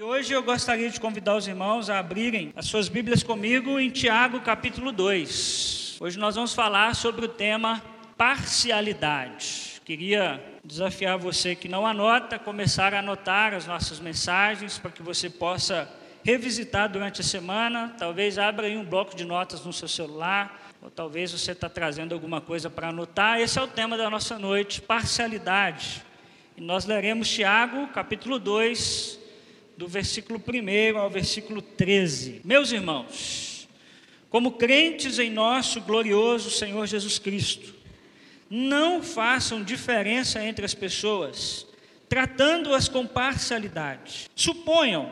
E hoje eu gostaria de convidar os irmãos a abrirem as suas Bíblias comigo em Tiago capítulo 2. Hoje nós vamos falar sobre o tema parcialidade. Queria desafiar você que não anota, começar a anotar as nossas mensagens para que você possa revisitar durante a semana. Talvez abra aí um bloco de notas no seu celular, ou talvez você está trazendo alguma coisa para anotar. Esse é o tema da nossa noite, parcialidade. E nós leremos Tiago capítulo 2, do versículo 1 ao versículo 13. Meus irmãos, como crentes em nosso glorioso Senhor Jesus Cristo, não façam diferença entre as pessoas, tratando-as com parcialidade. Suponham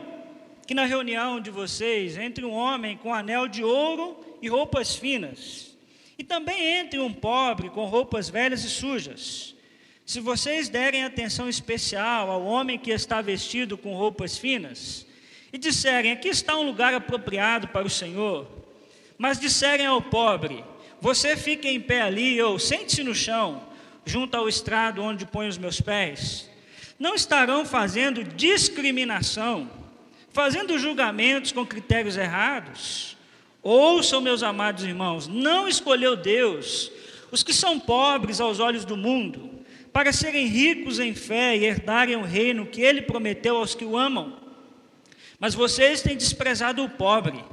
que na reunião de vocês entre um homem com anel de ouro e roupas finas, e também entre um pobre com roupas velhas e sujas. Se vocês derem atenção especial ao homem que está vestido com roupas finas, e disserem: Aqui está um lugar apropriado para o Senhor, mas disserem ao pobre: Você fica em pé ali, ou sente-se no chão, junto ao estrado onde põe os meus pés, não estarão fazendo discriminação, fazendo julgamentos com critérios errados? Ouçam, meus amados irmãos, não escolheu Deus os que são pobres aos olhos do mundo para serem ricos em fé e herdarem o reino que ele prometeu aos que o amam. Mas vocês têm desprezado o pobre.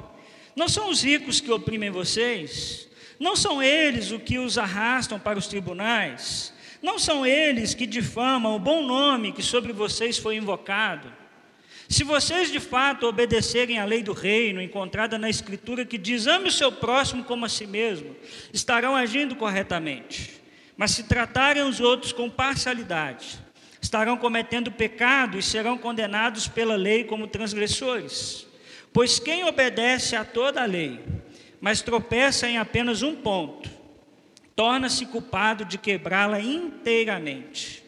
Não são os ricos que oprimem vocês, não são eles o que os arrastam para os tribunais, não são eles que difamam o bom nome que sobre vocês foi invocado. Se vocês de fato obedecerem à lei do reino, encontrada na Escritura, que diz: ame o seu próximo como a si mesmo, estarão agindo corretamente. Mas se tratarem os outros com parcialidade, estarão cometendo pecado e serão condenados pela lei como transgressores. Pois quem obedece a toda a lei, mas tropeça em apenas um ponto, torna-se culpado de quebrá-la inteiramente.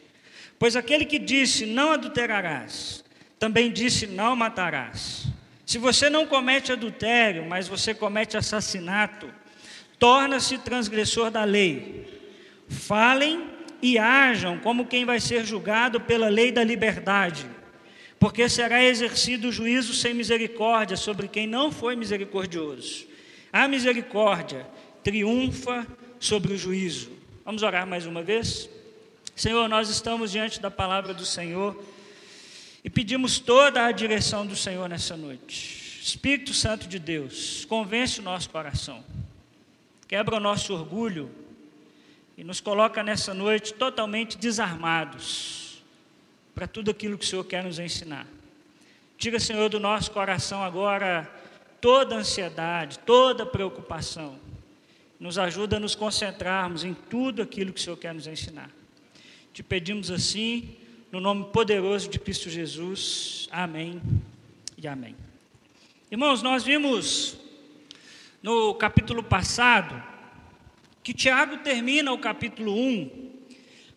Pois aquele que disse não adulterarás, também disse não matarás. Se você não comete adultério, mas você comete assassinato, torna-se transgressor da lei. Falem e hajam como quem vai ser julgado pela lei da liberdade, porque será exercido o juízo sem misericórdia sobre quem não foi misericordioso. A misericórdia triunfa sobre o juízo. Vamos orar mais uma vez? Senhor, nós estamos diante da palavra do Senhor e pedimos toda a direção do Senhor nessa noite. Espírito Santo de Deus, convence o nosso coração, quebra o nosso orgulho e nos coloca nessa noite totalmente desarmados para tudo aquilo que o Senhor quer nos ensinar. Tira, Senhor, do nosso coração agora toda ansiedade, toda preocupação. Nos ajuda a nos concentrarmos em tudo aquilo que o Senhor quer nos ensinar. Te pedimos assim, no nome poderoso de Cristo Jesus. Amém e amém. Irmãos, nós vimos no capítulo passado que Tiago termina o capítulo 1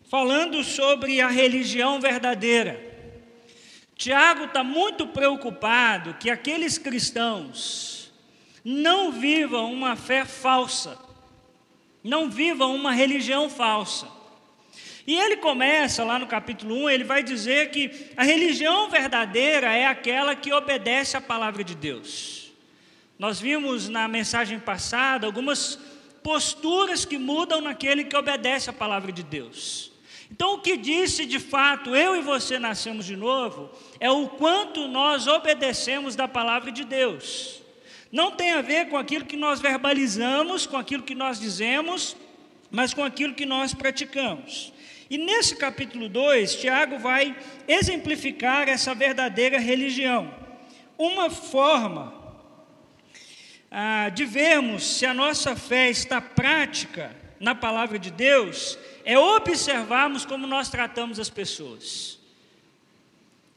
falando sobre a religião verdadeira. Tiago está muito preocupado que aqueles cristãos não vivam uma fé falsa, não vivam uma religião falsa. E ele começa lá no capítulo 1, ele vai dizer que a religião verdadeira é aquela que obedece à palavra de Deus. Nós vimos na mensagem passada algumas posturas que mudam naquele que obedece à palavra de Deus. Então, o que disse de fato, eu e você nascemos de novo, é o quanto nós obedecemos da palavra de Deus. Não tem a ver com aquilo que nós verbalizamos, com aquilo que nós dizemos, mas com aquilo que nós praticamos. E nesse capítulo 2, Tiago vai exemplificar essa verdadeira religião. Uma forma ah, de vermos se a nossa fé está prática na palavra de Deus, é observarmos como nós tratamos as pessoas.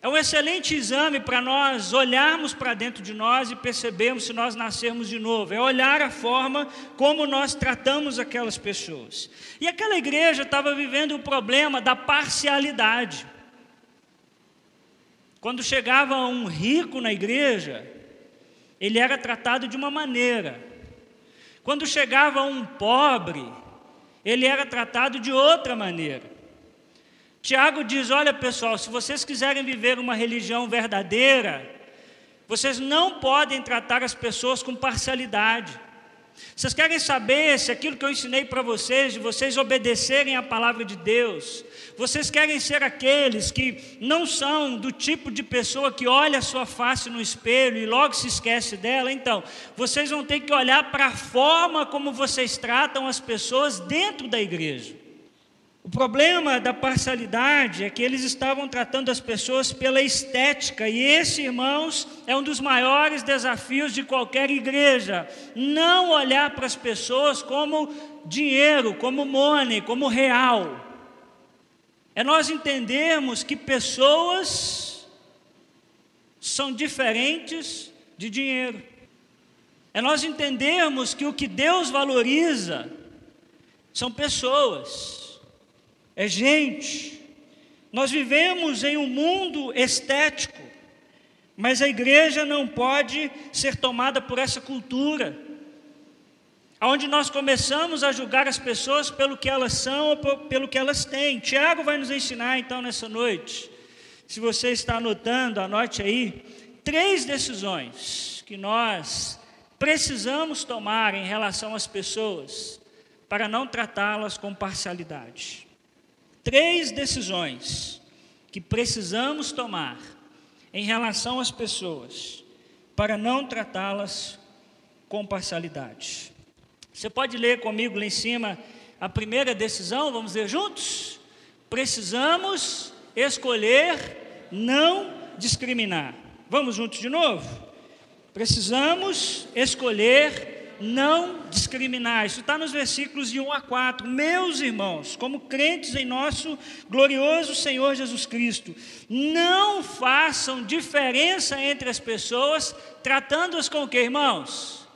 É um excelente exame para nós olharmos para dentro de nós e percebermos se nós nascermos de novo. É olhar a forma como nós tratamos aquelas pessoas. E aquela igreja estava vivendo o problema da parcialidade. Quando chegava um rico na igreja, ele era tratado de uma maneira. Quando chegava um pobre, ele era tratado de outra maneira. Tiago diz: Olha pessoal, se vocês quiserem viver uma religião verdadeira, Vocês não podem tratar as pessoas com parcialidade. Vocês querem saber se aquilo que eu ensinei para vocês, de vocês obedecerem à palavra de Deus, vocês querem ser aqueles que não são do tipo de pessoa que olha a sua face no espelho e logo se esquece dela? Então, vocês vão ter que olhar para a forma como vocês tratam as pessoas dentro da igreja. O problema da parcialidade é que eles estavam tratando as pessoas pela estética, e esse, irmãos, é um dos maiores desafios de qualquer igreja. Não olhar para as pessoas como dinheiro, como money, como real. É nós entendermos que pessoas são diferentes de dinheiro. É nós entendermos que o que Deus valoriza são pessoas é gente. Nós vivemos em um mundo estético, mas a igreja não pode ser tomada por essa cultura, onde nós começamos a julgar as pessoas pelo que elas são ou pelo que elas têm. Tiago vai nos ensinar então nessa noite. Se você está anotando, anote aí três decisões que nós precisamos tomar em relação às pessoas para não tratá-las com parcialidade três decisões que precisamos tomar em relação às pessoas para não tratá-las com parcialidade. Você pode ler comigo lá em cima a primeira decisão, vamos ver juntos? Precisamos escolher não discriminar. Vamos juntos de novo? Precisamos escolher não discriminar. Isso está nos versículos de 1 a 4. Meus irmãos, como crentes em nosso glorioso Senhor Jesus Cristo, não façam diferença entre as pessoas, tratando-as com o que, irmãos?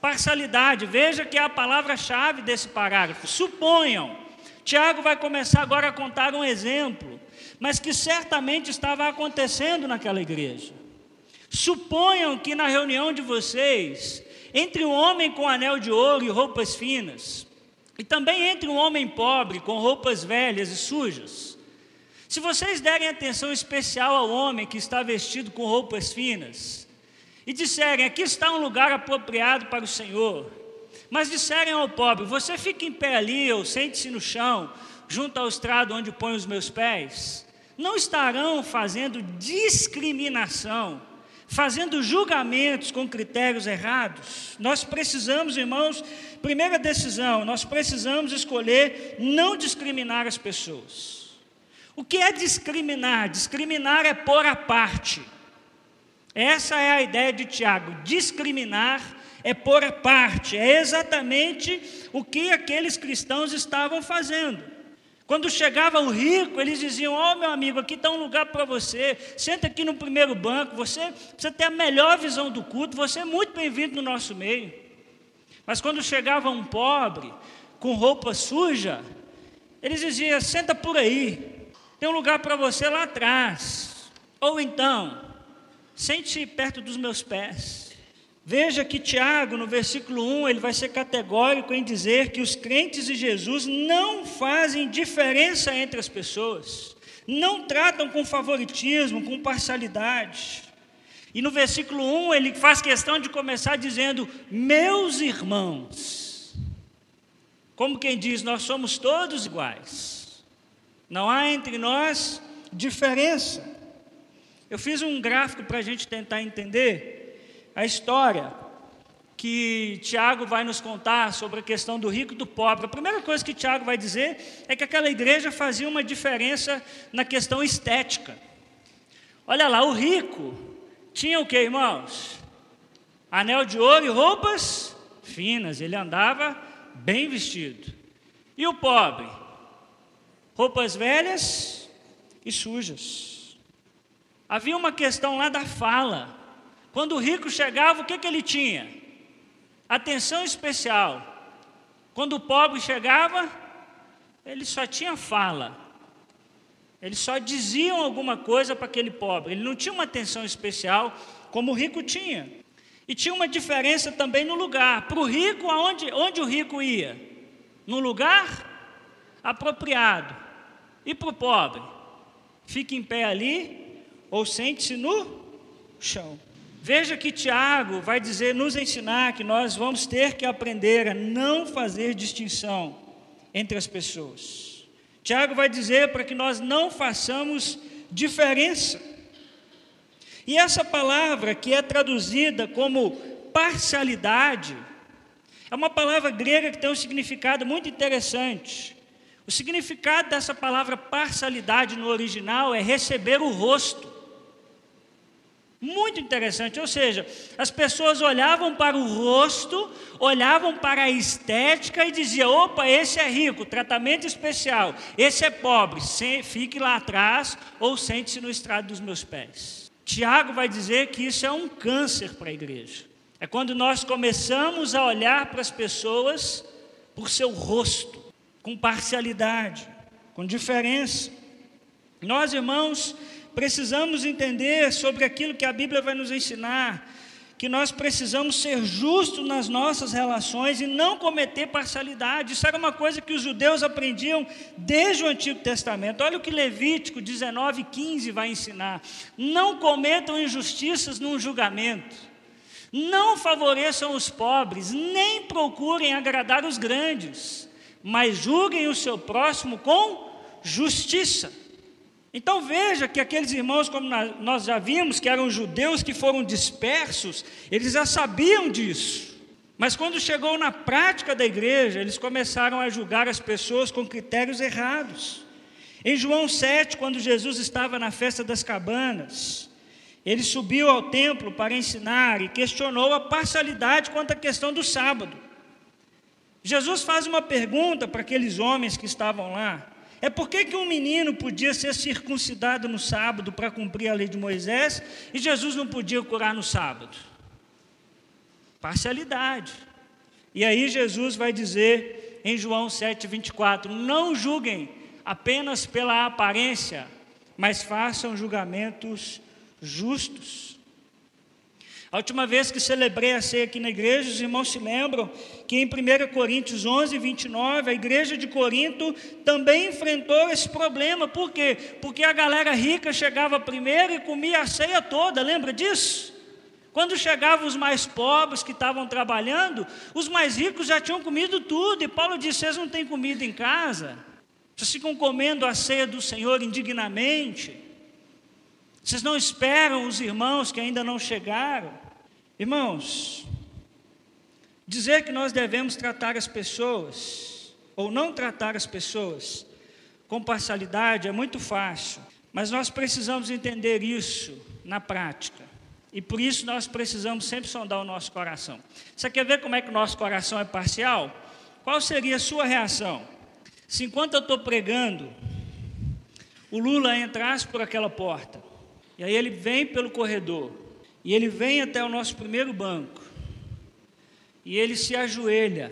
Parcialidade. Veja que é a palavra-chave desse parágrafo. Suponham. Tiago vai começar agora a contar um exemplo, mas que certamente estava acontecendo naquela igreja. Suponham que na reunião de vocês entre um homem com anel de ouro e roupas finas, e também entre um homem pobre com roupas velhas e sujas. Se vocês derem atenção especial ao homem que está vestido com roupas finas, e disserem: Aqui está um lugar apropriado para o Senhor, mas disserem ao pobre: Você fica em pé ali, ou sente-se no chão, junto ao estrado onde põe os meus pés, não estarão fazendo discriminação fazendo julgamentos com critérios errados. Nós precisamos, irmãos, primeira decisão, nós precisamos escolher não discriminar as pessoas. O que é discriminar? Discriminar é pôr a parte. Essa é a ideia de Tiago. Discriminar é pôr a parte. É exatamente o que aqueles cristãos estavam fazendo. Quando chegava o rico, eles diziam: Ó, oh, meu amigo, aqui está um lugar para você, senta aqui no primeiro banco, você precisa ter a melhor visão do culto, você é muito bem-vindo no nosso meio. Mas quando chegava um pobre, com roupa suja, eles diziam: senta por aí, tem um lugar para você lá atrás. Ou então, sente perto dos meus pés. Veja que Tiago, no versículo 1, ele vai ser categórico em dizer que os crentes de Jesus não fazem diferença entre as pessoas, não tratam com favoritismo, com parcialidade. E no versículo 1, ele faz questão de começar dizendo: Meus irmãos. Como quem diz, nós somos todos iguais, não há entre nós diferença. Eu fiz um gráfico para a gente tentar entender a história que Tiago vai nos contar sobre a questão do rico e do pobre. A primeira coisa que Tiago vai dizer é que aquela igreja fazia uma diferença na questão estética. Olha lá, o rico tinha o que, irmãos? Anel de ouro e roupas finas, ele andava bem vestido. E o pobre? Roupas velhas e sujas. Havia uma questão lá da fala. Quando o rico chegava, o que, que ele tinha? Atenção especial. Quando o pobre chegava, ele só tinha fala. Eles só diziam alguma coisa para aquele pobre. Ele não tinha uma atenção especial como o rico tinha. E tinha uma diferença também no lugar. Para o rico, aonde, onde o rico ia? No lugar apropriado. E para o pobre? Fique em pé ali ou sente-se no chão. Veja que Tiago vai dizer, nos ensinar que nós vamos ter que aprender a não fazer distinção entre as pessoas. Tiago vai dizer para que nós não façamos diferença. E essa palavra que é traduzida como parcialidade, é uma palavra grega que tem um significado muito interessante. O significado dessa palavra parcialidade no original é receber o rosto. Muito interessante, ou seja, as pessoas olhavam para o rosto, olhavam para a estética e diziam: opa, esse é rico, tratamento especial, esse é pobre, fique lá atrás ou sente-se no estrado dos meus pés. Tiago vai dizer que isso é um câncer para a igreja. É quando nós começamos a olhar para as pessoas por seu rosto, com parcialidade, com diferença. Nós, irmãos, precisamos entender sobre aquilo que a Bíblia vai nos ensinar, que nós precisamos ser justos nas nossas relações e não cometer parcialidade. Isso era uma coisa que os judeus aprendiam desde o Antigo Testamento. Olha o que Levítico 19, 15 vai ensinar: não cometam injustiças num julgamento, não favoreçam os pobres, nem procurem agradar os grandes, mas julguem o seu próximo com justiça. Então veja que aqueles irmãos, como nós já vimos, que eram judeus que foram dispersos, eles já sabiam disso. Mas quando chegou na prática da igreja, eles começaram a julgar as pessoas com critérios errados. Em João 7, quando Jesus estava na festa das cabanas, ele subiu ao templo para ensinar e questionou a parcialidade quanto à questão do sábado. Jesus faz uma pergunta para aqueles homens que estavam lá. É por que, um menino podia ser circuncidado no sábado para cumprir a lei de Moisés e Jesus não podia curar no sábado? Parcialidade. E aí Jesus vai dizer em João 7,24: Não julguem apenas pela aparência, mas façam julgamentos justos. A última vez que celebrei a ceia aqui na igreja, os irmãos se lembram que em 1 Coríntios 11, 29, a igreja de Corinto também enfrentou esse problema. Por quê? Porque a galera rica chegava primeiro e comia a ceia toda, lembra disso? Quando chegavam os mais pobres que estavam trabalhando, os mais ricos já tinham comido tudo. E Paulo disse: Vocês não têm comida em casa? Vocês ficam comendo a ceia do Senhor indignamente? Vocês não esperam os irmãos que ainda não chegaram? Irmãos, dizer que nós devemos tratar as pessoas, ou não tratar as pessoas, com parcialidade é muito fácil, mas nós precisamos entender isso na prática. E por isso nós precisamos sempre sondar o nosso coração. Você quer ver como é que o nosso coração é parcial? Qual seria a sua reação? Se enquanto eu estou pregando, o Lula entrasse por aquela porta, e aí ele vem pelo corredor, e ele vem até o nosso primeiro banco. E ele se ajoelha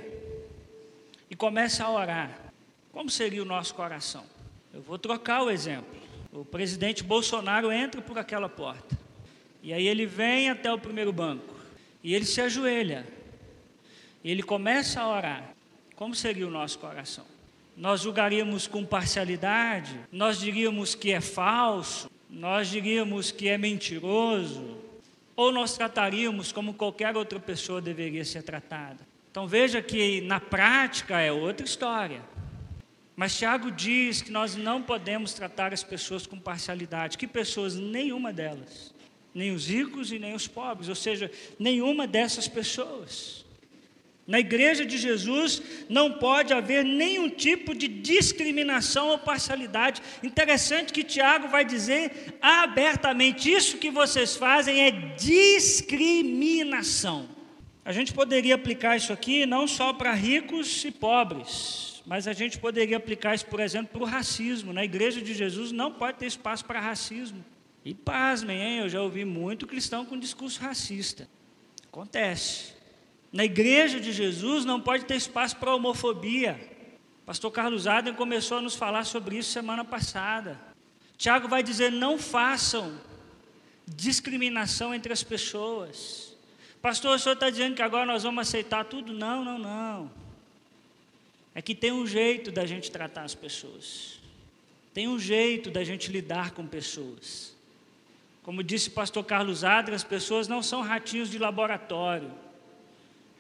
e começa a orar. Como seria o nosso coração? Eu vou trocar o exemplo. O presidente Bolsonaro entra por aquela porta. E aí ele vem até o primeiro banco. E ele se ajoelha. E ele começa a orar. Como seria o nosso coração? Nós julgaríamos com parcialidade? Nós diríamos que é falso? Nós diríamos que é mentiroso? Ou nós trataríamos como qualquer outra pessoa deveria ser tratada. Então veja que na prática é outra história. Mas Tiago diz que nós não podemos tratar as pessoas com parcialidade. Que pessoas? Nenhuma delas. Nem os ricos e nem os pobres. Ou seja, nenhuma dessas pessoas. Na igreja de Jesus não pode haver nenhum tipo de discriminação ou parcialidade. Interessante que Tiago vai dizer abertamente: isso que vocês fazem é discriminação. A gente poderia aplicar isso aqui não só para ricos e pobres, mas a gente poderia aplicar isso, por exemplo, para o racismo. Na igreja de Jesus não pode ter espaço para racismo. E pasmem, hein? eu já ouvi muito cristão com discurso racista. Acontece. Na igreja de Jesus não pode ter espaço para homofobia. Pastor Carlos Adem começou a nos falar sobre isso semana passada. Tiago vai dizer: não façam discriminação entre as pessoas. Pastor, o senhor está dizendo que agora nós vamos aceitar tudo? Não, não, não. É que tem um jeito da gente tratar as pessoas. Tem um jeito da gente lidar com pessoas. Como disse pastor Carlos Adra, as pessoas não são ratinhos de laboratório,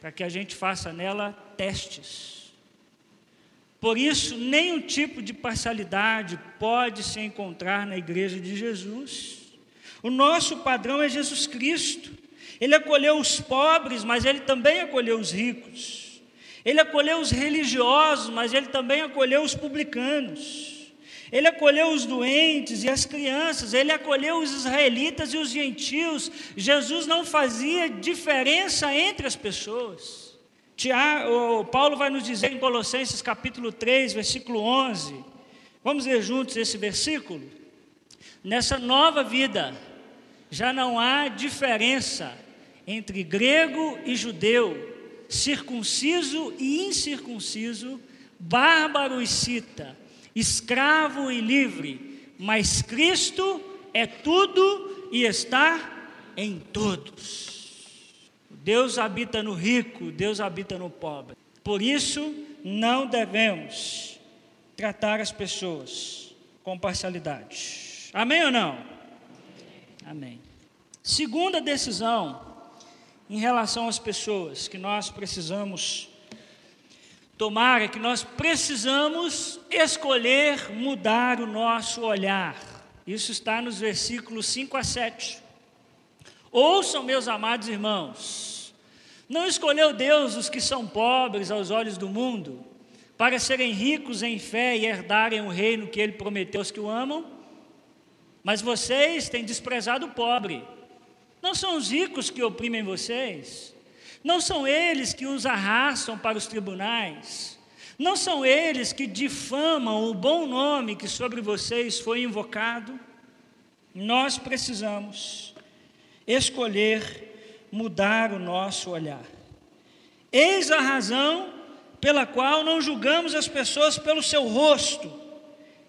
para que a gente faça nela testes. Por isso, nenhum tipo de parcialidade pode se encontrar na igreja de Jesus. O nosso padrão é Jesus Cristo. Ele acolheu os pobres, mas ele também acolheu os ricos. Ele acolheu os religiosos, mas ele também acolheu os publicanos. Ele acolheu os doentes e as crianças, ele acolheu os israelitas e os gentios. Jesus não fazia diferença entre as pessoas. Tiago, Paulo vai nos dizer em Colossenses capítulo 3, versículo 11. Vamos ler juntos esse versículo? Nessa nova vida, já não há diferença entre grego e judeu, circunciso e incircunciso, bárbaro e cita escravo e livre, mas Cristo é tudo e está em todos. Deus habita no rico, Deus habita no pobre. Por isso, não devemos tratar as pessoas com parcialidade. Amém ou não? Amém. Segunda decisão em relação às pessoas que nós precisamos tomar é que nós precisamos escolher mudar o nosso olhar. Isso está nos versículos 5 a 7. Ouçam, meus amados irmãos, não escolheu Deus os que são pobres aos olhos do mundo, para serem ricos em fé e herdarem o reino que ele prometeu aos que o amam? Mas vocês têm desprezado o pobre. Não são os ricos que oprimem vocês, não são eles que os arrastam para os tribunais. Não são eles que difamam o bom nome que sobre vocês foi invocado. Nós precisamos escolher mudar o nosso olhar. Eis a razão pela qual não julgamos as pessoas pelo seu rosto,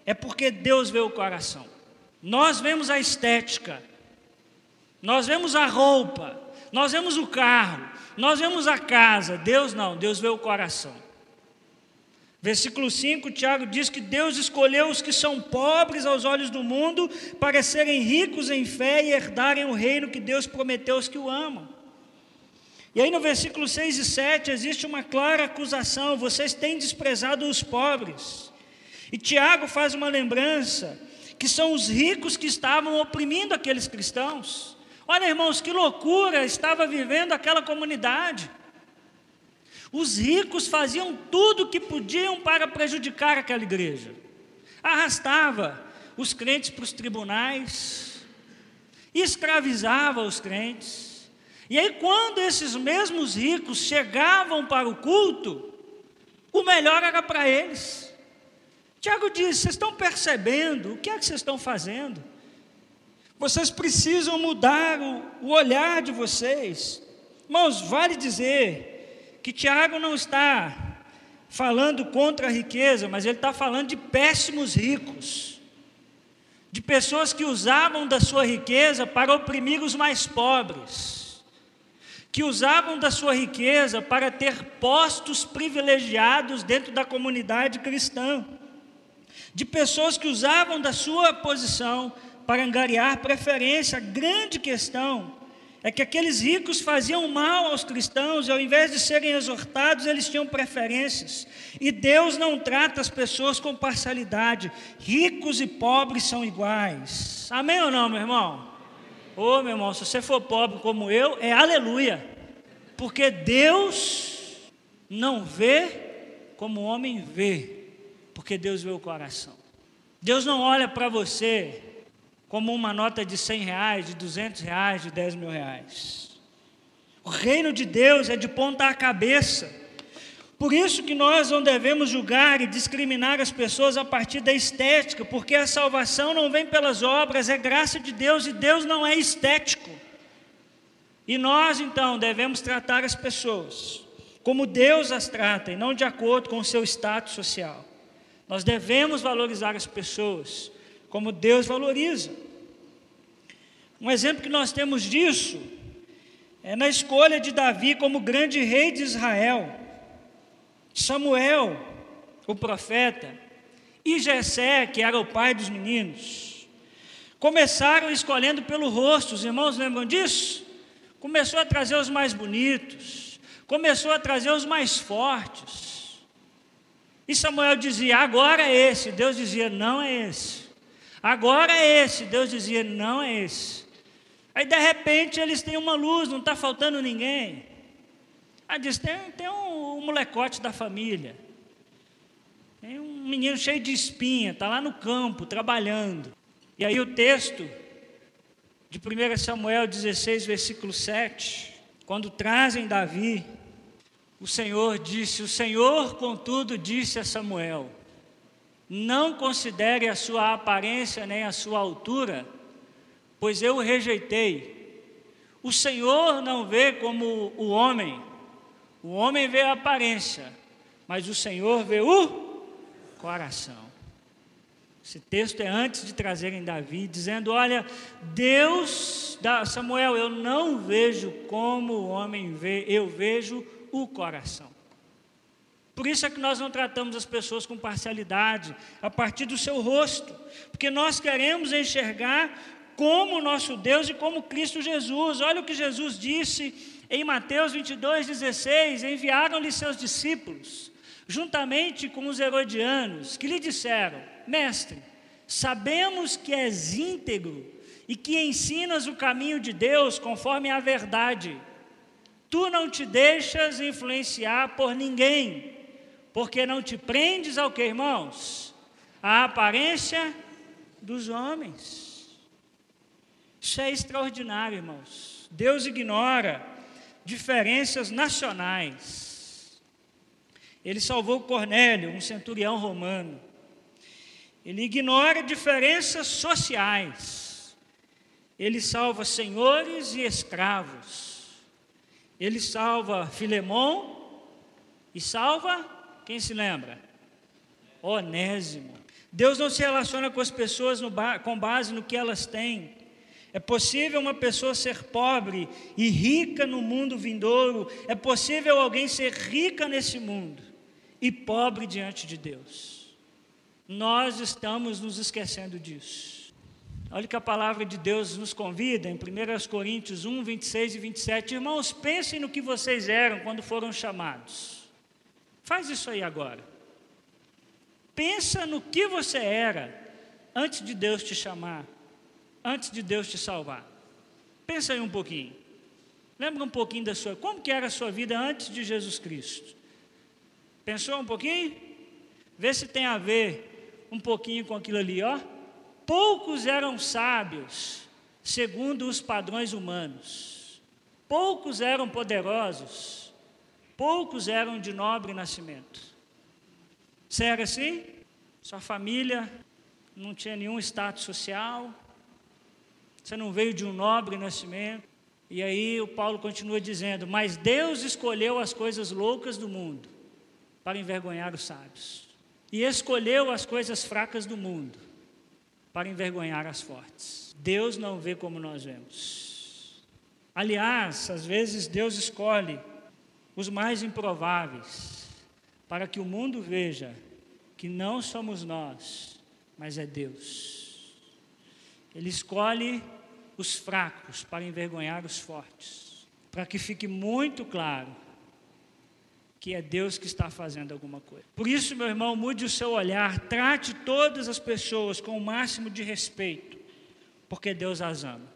é porque Deus vê o coração. Nós vemos a estética, nós vemos a roupa, nós vemos o carro, nós vemos a casa, Deus não, Deus vê o coração. Versículo 5, Tiago diz que Deus escolheu os que são pobres aos olhos do mundo para serem ricos em fé e herdarem o reino que Deus prometeu aos que o amam. E aí no versículo 6 e 7 existe uma clara acusação: vocês têm desprezado os pobres. E Tiago faz uma lembrança que são os ricos que estavam oprimindo aqueles cristãos. Olha, irmãos, que loucura estava vivendo aquela comunidade. Os ricos faziam tudo o que podiam para prejudicar aquela igreja. Arrastava os crentes para os tribunais, escravizava os crentes. E aí, quando esses mesmos ricos chegavam para o culto, o melhor era para eles. Tiago diz: vocês estão percebendo o que é que vocês estão fazendo? Vocês precisam mudar o, o olhar de vocês. Irmãos, vale dizer que Tiago não está falando contra a riqueza, mas ele está falando de péssimos ricos, de pessoas que usavam da sua riqueza para oprimir os mais pobres, que usavam da sua riqueza para ter postos privilegiados dentro da comunidade cristã, de pessoas que usavam da sua posição para angariar preferência. A grande questão é que aqueles ricos faziam mal aos cristãos e ao invés de serem exortados, eles tinham preferências. E Deus não trata as pessoas com parcialidade. Ricos e pobres são iguais. Amém ou não, meu irmão? Ô, oh, meu irmão, se você for pobre como eu, é aleluia. Porque Deus não vê como o homem vê, porque Deus vê o coração. Deus não olha para você como uma nota de 100 reais, de 200 reais, de 10 mil reais. O reino de Deus é de ponta à cabeça. Por isso que nós não devemos julgar e discriminar as pessoas a partir da estética, porque a salvação não vem pelas obras, é graça de Deus e Deus não é estético. E nós então devemos tratar as pessoas como Deus as trata e não de acordo com o seu status social. Nós devemos valorizar as pessoas como Deus valoriza. Um exemplo que nós temos disso é na escolha de Davi como grande rei de Israel. Samuel, o profeta, e Jessé, que era o pai dos meninos. Começaram escolhendo pelo rosto, os irmãos lembram disso? Começou a trazer os mais bonitos, começou a trazer os mais fortes. E Samuel dizia: agora é esse. Deus dizia: não é esse. Agora é esse. Deus dizia: não é esse. Aí de repente eles têm uma luz, não está faltando ninguém. Aí diz: tem, tem um, um molecote da família. Tem um menino cheio de espinha, está lá no campo trabalhando. E aí o texto de 1 Samuel 16, versículo 7, quando trazem Davi, o Senhor disse: O Senhor, contudo, disse a Samuel: Não considere a sua aparência nem a sua altura, pois eu o rejeitei. O Senhor não vê como o homem, o homem vê a aparência, mas o Senhor vê o coração. Esse texto é antes de trazerem Davi, dizendo: Olha, Deus, Samuel, eu não vejo como o homem vê, eu vejo o coração. Por isso é que nós não tratamos as pessoas com parcialidade, a partir do seu rosto, porque nós queremos enxergar como nosso Deus e como Cristo Jesus. Olha o que Jesus disse em Mateus 22, 16: Enviaram-lhe seus discípulos, juntamente com os herodianos, que lhe disseram: Mestre, sabemos que és íntegro e que ensinas o caminho de Deus conforme a verdade. Tu não te deixas influenciar por ninguém, porque não te prendes ao que, irmãos? A aparência dos homens. Isso é extraordinário, irmãos. Deus ignora diferenças nacionais. Ele salvou Cornélio, um centurião romano. Ele ignora diferenças sociais. Ele salva senhores e escravos. Ele salva Filemão e salva, quem se lembra? Onésimo. Deus não se relaciona com as pessoas ba com base no que elas têm. É possível uma pessoa ser pobre e rica no mundo vindouro. É possível alguém ser rica nesse mundo e pobre diante de Deus. Nós estamos nos esquecendo disso. Olha que a palavra de Deus nos convida em 1 Coríntios 1, 26 e 27. Irmãos, pensem no que vocês eram quando foram chamados. Faz isso aí agora. Pensa no que você era antes de Deus te chamar, antes de Deus te salvar. Pensa aí um pouquinho. Lembra um pouquinho da sua, como que era a sua vida antes de Jesus Cristo? Pensou um pouquinho? Vê se tem a ver um pouquinho com aquilo ali, ó. Poucos eram sábios, segundo os padrões humanos. Poucos eram poderosos, poucos eram de nobre nascimento. Você era assim? Sua família não tinha nenhum status social, você não veio de um nobre nascimento. E aí o Paulo continua dizendo: Mas Deus escolheu as coisas loucas do mundo para envergonhar os sábios e escolheu as coisas fracas do mundo para envergonhar as fortes. Deus não vê como nós vemos. Aliás, às vezes Deus escolhe os mais improváveis para que o mundo veja que não somos nós, mas é Deus. Ele escolhe os fracos para envergonhar os fortes, para que fique muito claro que é Deus que está fazendo alguma coisa. Por isso, meu irmão, mude o seu olhar, trate todas as pessoas com o máximo de respeito, porque Deus as ama.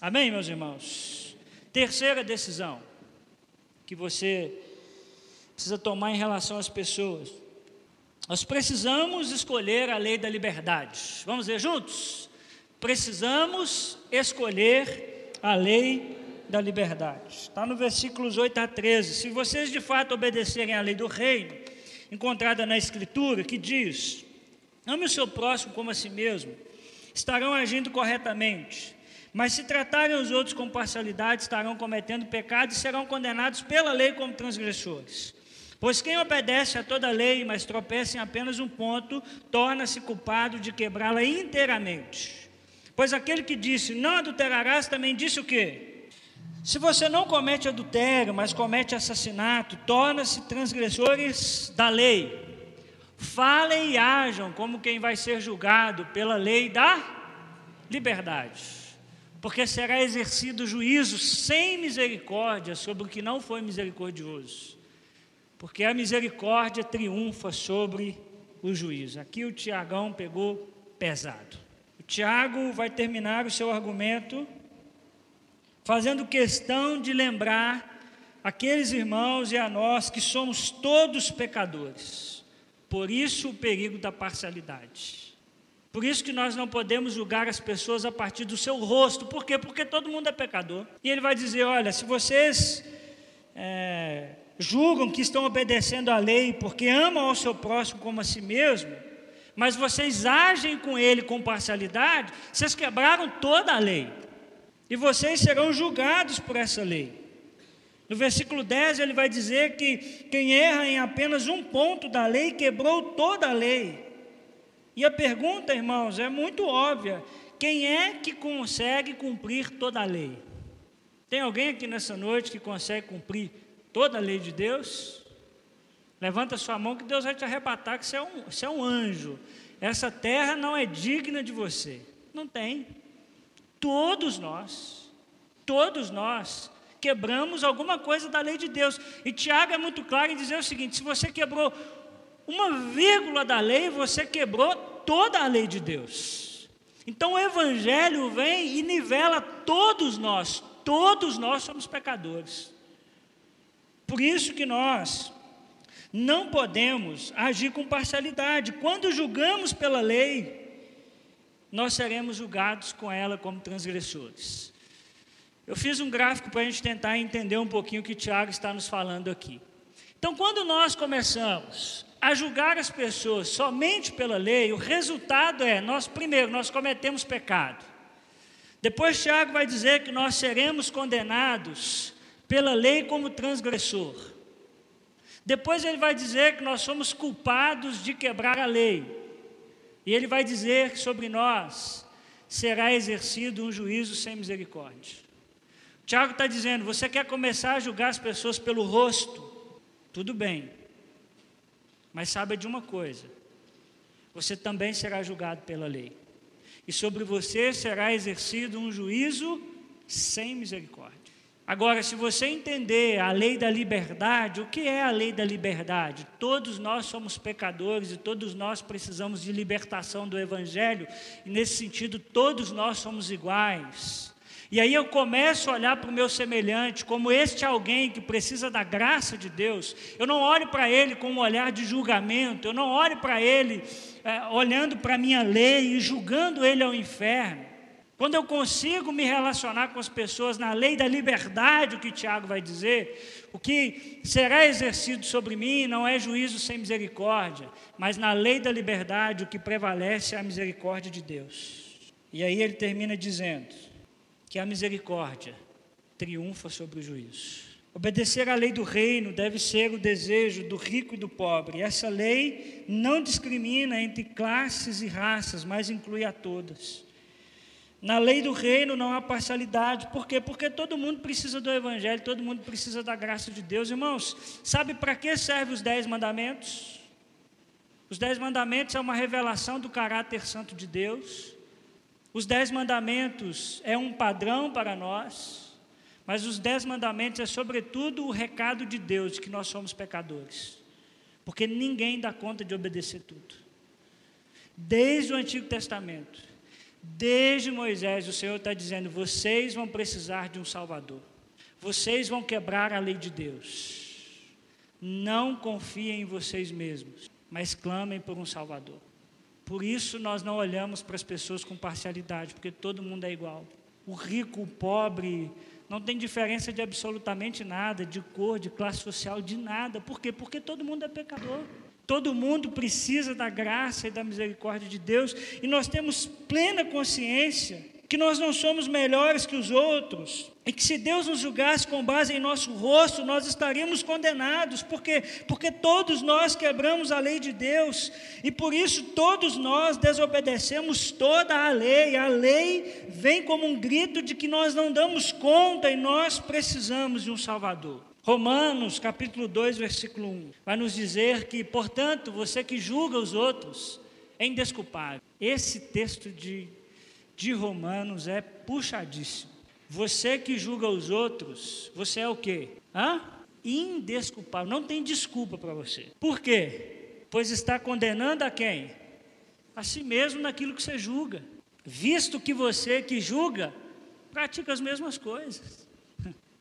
Amém, meus irmãos? Terceira decisão que você precisa tomar em relação às pessoas. Nós precisamos escolher a lei da liberdade. Vamos ver juntos? Precisamos escolher a lei da liberdade. Está no versículos 8 a 13. Se vocês de fato obedecerem à lei do reino, encontrada na Escritura, que diz: ame o seu próximo como a si mesmo, estarão agindo corretamente. Mas se tratarem os outros com parcialidade, estarão cometendo pecado e serão condenados pela lei como transgressores. Pois quem obedece a toda lei, mas tropeça em apenas um ponto, torna-se culpado de quebrá-la inteiramente. Pois aquele que disse, não adulterarás, também disse o quê? Se você não comete adultério, mas comete assassinato, torna-se transgressores da lei. Falem e ajam como quem vai ser julgado pela lei da liberdade, porque será exercido juízo sem misericórdia sobre o que não foi misericordioso, porque a misericórdia triunfa sobre o juízo. Aqui o Tiagão pegou pesado. O Tiago vai terminar o seu argumento fazendo questão de lembrar aqueles irmãos e a nós que somos todos pecadores. Por isso o perigo da parcialidade. Por isso que nós não podemos julgar as pessoas a partir do seu rosto. Por quê? Porque todo mundo é pecador. E ele vai dizer: olha, se vocês é, julgam que estão obedecendo à lei porque amam ao seu próximo como a si mesmo, mas vocês agem com ele com parcialidade, vocês quebraram toda a lei. E vocês serão julgados por essa lei. No versículo 10 ele vai dizer que quem erra em apenas um ponto da lei quebrou toda a lei. E a pergunta, irmãos, é muito óbvia: quem é que consegue cumprir toda a lei? Tem alguém aqui nessa noite que consegue cumprir toda a lei de Deus? Levanta sua mão que Deus vai te arrebatar, que você é um, você é um anjo. Essa terra não é digna de você. Não tem. Todos nós, todos nós quebramos alguma coisa da lei de Deus. E Tiago é muito claro em dizer o seguinte: se você quebrou uma vírgula da lei, você quebrou toda a lei de Deus. Então o Evangelho vem e nivela todos nós, todos nós somos pecadores. Por isso que nós não podemos agir com parcialidade. Quando julgamos pela lei, nós seremos julgados com ela como transgressores. Eu fiz um gráfico para a gente tentar entender um pouquinho o que Tiago está nos falando aqui. Então, quando nós começamos a julgar as pessoas somente pela lei, o resultado é, nós primeiro, nós cometemos pecado. Depois Tiago vai dizer que nós seremos condenados pela lei como transgressor. Depois ele vai dizer que nós somos culpados de quebrar a lei. E ele vai dizer que sobre nós será exercido um juízo sem misericórdia. Tiago está dizendo: você quer começar a julgar as pessoas pelo rosto? Tudo bem, mas saiba de uma coisa: você também será julgado pela lei, e sobre você será exercido um juízo sem misericórdia. Agora, se você entender a lei da liberdade, o que é a lei da liberdade? Todos nós somos pecadores e todos nós precisamos de libertação do Evangelho, e nesse sentido, todos nós somos iguais. E aí eu começo a olhar para o meu semelhante como este alguém que precisa da graça de Deus. Eu não olho para ele com um olhar de julgamento, eu não olho para ele é, olhando para a minha lei e julgando ele ao inferno. Quando eu consigo me relacionar com as pessoas na lei da liberdade, o que Tiago vai dizer, o que será exercido sobre mim não é juízo sem misericórdia, mas na lei da liberdade o que prevalece é a misericórdia de Deus. E aí ele termina dizendo: que a misericórdia triunfa sobre o juízo. Obedecer à lei do reino deve ser o desejo do rico e do pobre. Essa lei não discrimina entre classes e raças, mas inclui a todas. Na lei do reino não há parcialidade. Por quê? Porque todo mundo precisa do Evangelho, todo mundo precisa da graça de Deus. Irmãos, sabe para que servem os dez mandamentos? Os dez mandamentos é uma revelação do caráter santo de Deus. Os dez mandamentos é um padrão para nós, mas os dez mandamentos é sobretudo o recado de Deus de que nós somos pecadores, porque ninguém dá conta de obedecer tudo. Desde o Antigo Testamento, desde Moisés, o Senhor está dizendo: vocês vão precisar de um Salvador, vocês vão quebrar a lei de Deus. Não confiem em vocês mesmos, mas clamem por um Salvador. Por isso nós não olhamos para as pessoas com parcialidade, porque todo mundo é igual. O rico, o pobre, não tem diferença de absolutamente nada, de cor, de classe social, de nada. Por quê? Porque todo mundo é pecador. Todo mundo precisa da graça e da misericórdia de Deus, e nós temos plena consciência que nós não somos melhores que os outros, e que se Deus nos julgasse com base em nosso rosto, nós estaríamos condenados, porque porque todos nós quebramos a lei de Deus, e por isso todos nós desobedecemos toda a lei. A lei vem como um grito de que nós não damos conta e nós precisamos de um Salvador. Romanos, capítulo 2, versículo 1, vai nos dizer que, portanto, você que julga os outros é indesculpável. Esse texto de de Romanos é puxadíssimo. Você que julga os outros, você é o quê? Hã? Indesculpável. Não tem desculpa para você. Por quê? Pois está condenando a quem? A si mesmo naquilo que você julga. Visto que você que julga pratica as mesmas coisas.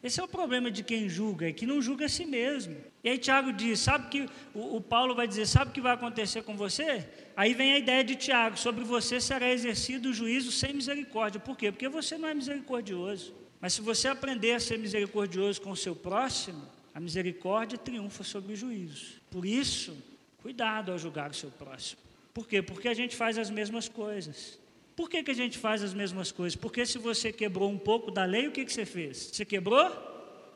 Esse é o problema de quem julga, é que não julga a si mesmo. E aí Tiago diz, sabe que o, o, Paulo vai dizer, sabe o que vai acontecer com você? Aí vem a ideia de Tiago, sobre você será exercido o juízo sem misericórdia. Por quê? Porque você não é misericordioso. Mas se você aprender a ser misericordioso com o seu próximo, a misericórdia triunfa sobre o juízo. Por isso, cuidado ao julgar o seu próximo. Por quê? Porque a gente faz as mesmas coisas. Por que, que a gente faz as mesmas coisas? Porque se você quebrou um pouco da lei, o que, que você fez? Você quebrou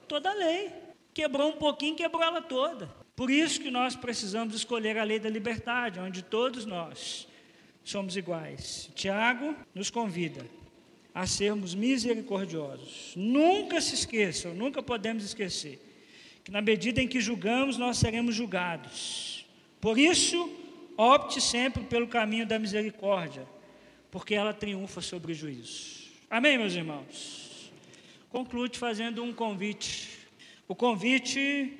toda a lei. Quebrou um pouquinho, quebrou ela toda. Por isso que nós precisamos escolher a lei da liberdade, onde todos nós somos iguais. Tiago nos convida a sermos misericordiosos. Nunca se esqueçam, nunca podemos esquecer, que na medida em que julgamos, nós seremos julgados. Por isso, opte sempre pelo caminho da misericórdia porque ela triunfa sobre o juízo. Amém, meus irmãos? Concluo te fazendo um convite. O convite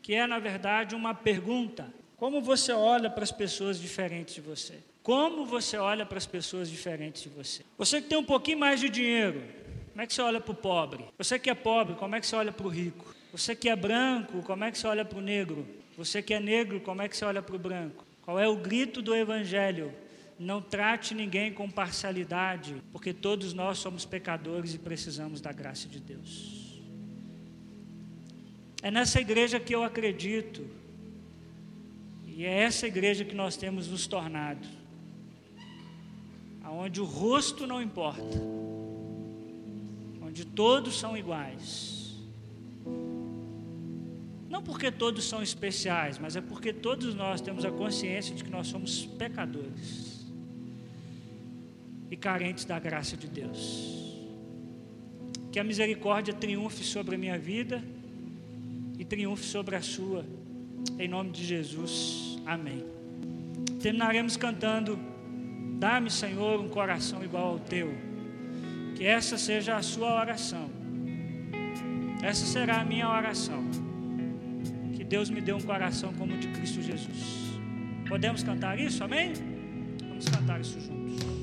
que é, na verdade, uma pergunta. Como você olha para as pessoas diferentes de você? Como você olha para as pessoas diferentes de você? Você que tem um pouquinho mais de dinheiro, como é que você olha para o pobre? Você que é pobre, como é que você olha para o rico? Você que é branco, como é que você olha para o negro? Você que é negro, como é que você olha para o branco? Qual é o grito do Evangelho não trate ninguém com parcialidade, porque todos nós somos pecadores e precisamos da graça de Deus. É nessa igreja que eu acredito, e é essa igreja que nós temos nos tornado, aonde o rosto não importa, onde todos são iguais. Não porque todos são especiais, mas é porque todos nós temos a consciência de que nós somos pecadores e carentes da graça de Deus. Que a misericórdia triunfe sobre a minha vida e triunfe sobre a sua, em nome de Jesus. Amém. Terminaremos cantando: Dá-me, Senhor, um coração igual ao teu. Que essa seja a sua oração. Essa será a minha oração. Que Deus me dê um coração como o de Cristo Jesus. Podemos cantar isso? Amém? Vamos cantar isso juntos.